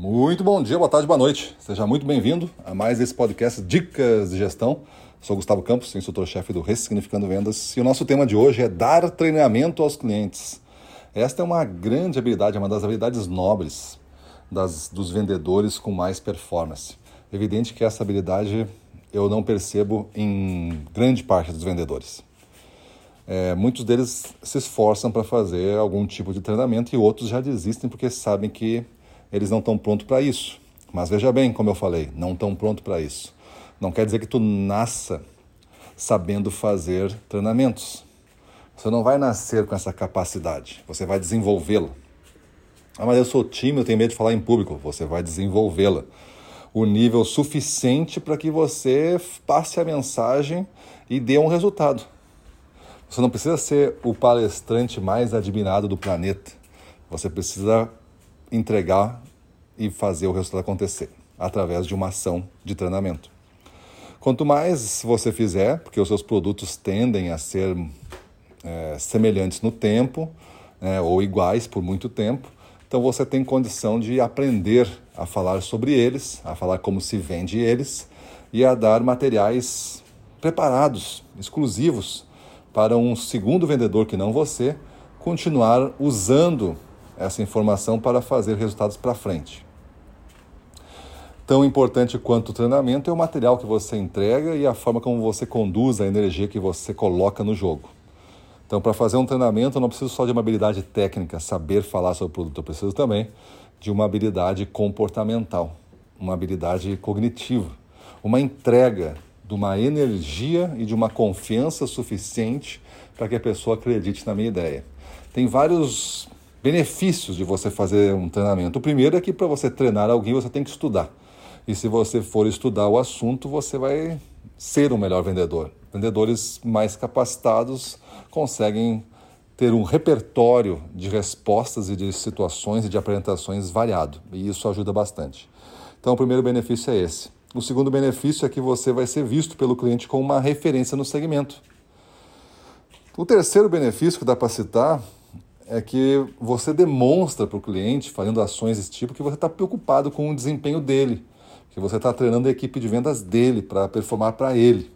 Muito bom dia, boa tarde, boa noite. Seja muito bem-vindo a mais esse podcast Dicas de Gestão. Sou Gustavo Campos, instrutor-chefe do Ressignificando Vendas, e o nosso tema de hoje é dar treinamento aos clientes. Esta é uma grande habilidade, é uma das habilidades nobres das, dos vendedores com mais performance. Evidente que essa habilidade eu não percebo em grande parte dos vendedores. É, muitos deles se esforçam para fazer algum tipo de treinamento e outros já desistem porque sabem que eles não estão prontos para isso. Mas veja bem, como eu falei, não estão prontos para isso. Não quer dizer que tu nasça sabendo fazer treinamentos. Você não vai nascer com essa capacidade, você vai desenvolvê-la. Ah, mas eu sou tímido, eu tenho medo de falar em público. Você vai desenvolvê-la. O nível suficiente para que você passe a mensagem e dê um resultado. Você não precisa ser o palestrante mais admirado do planeta. Você precisa entregar e fazer o resultado acontecer através de uma ação de treinamento. Quanto mais você fizer, porque os seus produtos tendem a ser é, semelhantes no tempo é, ou iguais por muito tempo, então você tem condição de aprender a falar sobre eles, a falar como se vende eles e a dar materiais preparados, exclusivos, para um segundo vendedor que não você continuar usando essa informação para fazer resultados para frente. Tão importante quanto o treinamento é o material que você entrega e a forma como você conduz a energia que você coloca no jogo. Então, para fazer um treinamento, eu não preciso só de uma habilidade técnica, saber falar sobre o produto, eu preciso também de uma habilidade comportamental, uma habilidade cognitiva, uma entrega de uma energia e de uma confiança suficiente para que a pessoa acredite na minha ideia. Tem vários benefícios de você fazer um treinamento. O primeiro é que para você treinar alguém você tem que estudar. E se você for estudar o assunto, você vai ser um melhor vendedor. Vendedores mais capacitados conseguem ter um repertório de respostas e de situações e de apresentações variado, e isso ajuda bastante. Então, o primeiro benefício é esse. O segundo benefício é que você vai ser visto pelo cliente como uma referência no segmento. O terceiro benefício que dá para citar é que você demonstra para o cliente, fazendo ações desse tipo, que você está preocupado com o desempenho dele, que você está treinando a equipe de vendas dele para performar para ele.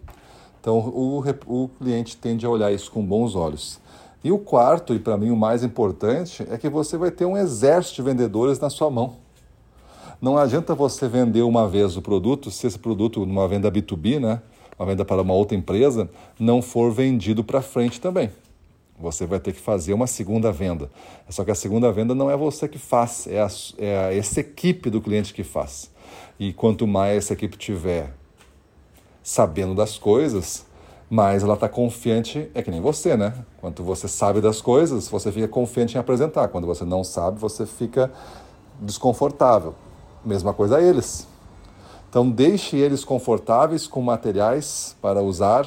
Então o, o cliente tende a olhar isso com bons olhos. E o quarto, e para mim o mais importante, é que você vai ter um exército de vendedores na sua mão. Não adianta você vender uma vez o produto se esse produto, numa venda B2B, né, uma venda para uma outra empresa, não for vendido para frente também. Você vai ter que fazer uma segunda venda. Só que a segunda venda não é você que faz, é, a, é essa equipe do cliente que faz. E quanto mais essa equipe tiver sabendo das coisas, mais ela está confiante, é que nem você, né? Quando você sabe das coisas, você fica confiante em apresentar. Quando você não sabe, você fica desconfortável. Mesma coisa a eles. Então deixe eles confortáveis com materiais para usar,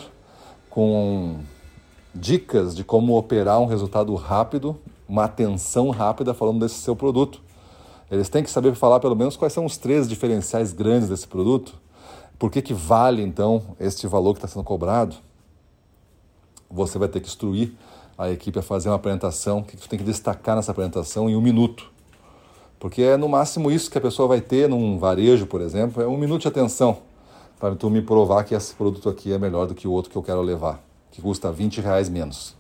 com dicas de como operar um resultado rápido, uma atenção rápida falando desse seu produto. Eles têm que saber falar pelo menos quais são os três diferenciais grandes desse produto. Por que, que vale então este valor que está sendo cobrado? Você vai ter que instruir a equipe a fazer uma apresentação, o que você tem que destacar nessa apresentação em um minuto. Porque é no máximo isso que a pessoa vai ter num varejo, por exemplo, é um minuto de atenção para tu me provar que esse produto aqui é melhor do que o outro que eu quero levar que custa 20 reais menos.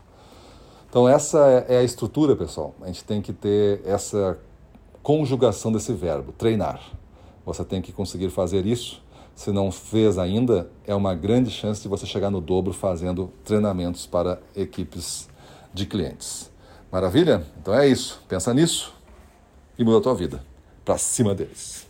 Então essa é a estrutura, pessoal. A gente tem que ter essa conjugação desse verbo, treinar. Você tem que conseguir fazer isso. Se não fez ainda, é uma grande chance de você chegar no dobro fazendo treinamentos para equipes de clientes. Maravilha? Então é isso. Pensa nisso e muda a tua vida. Para cima deles.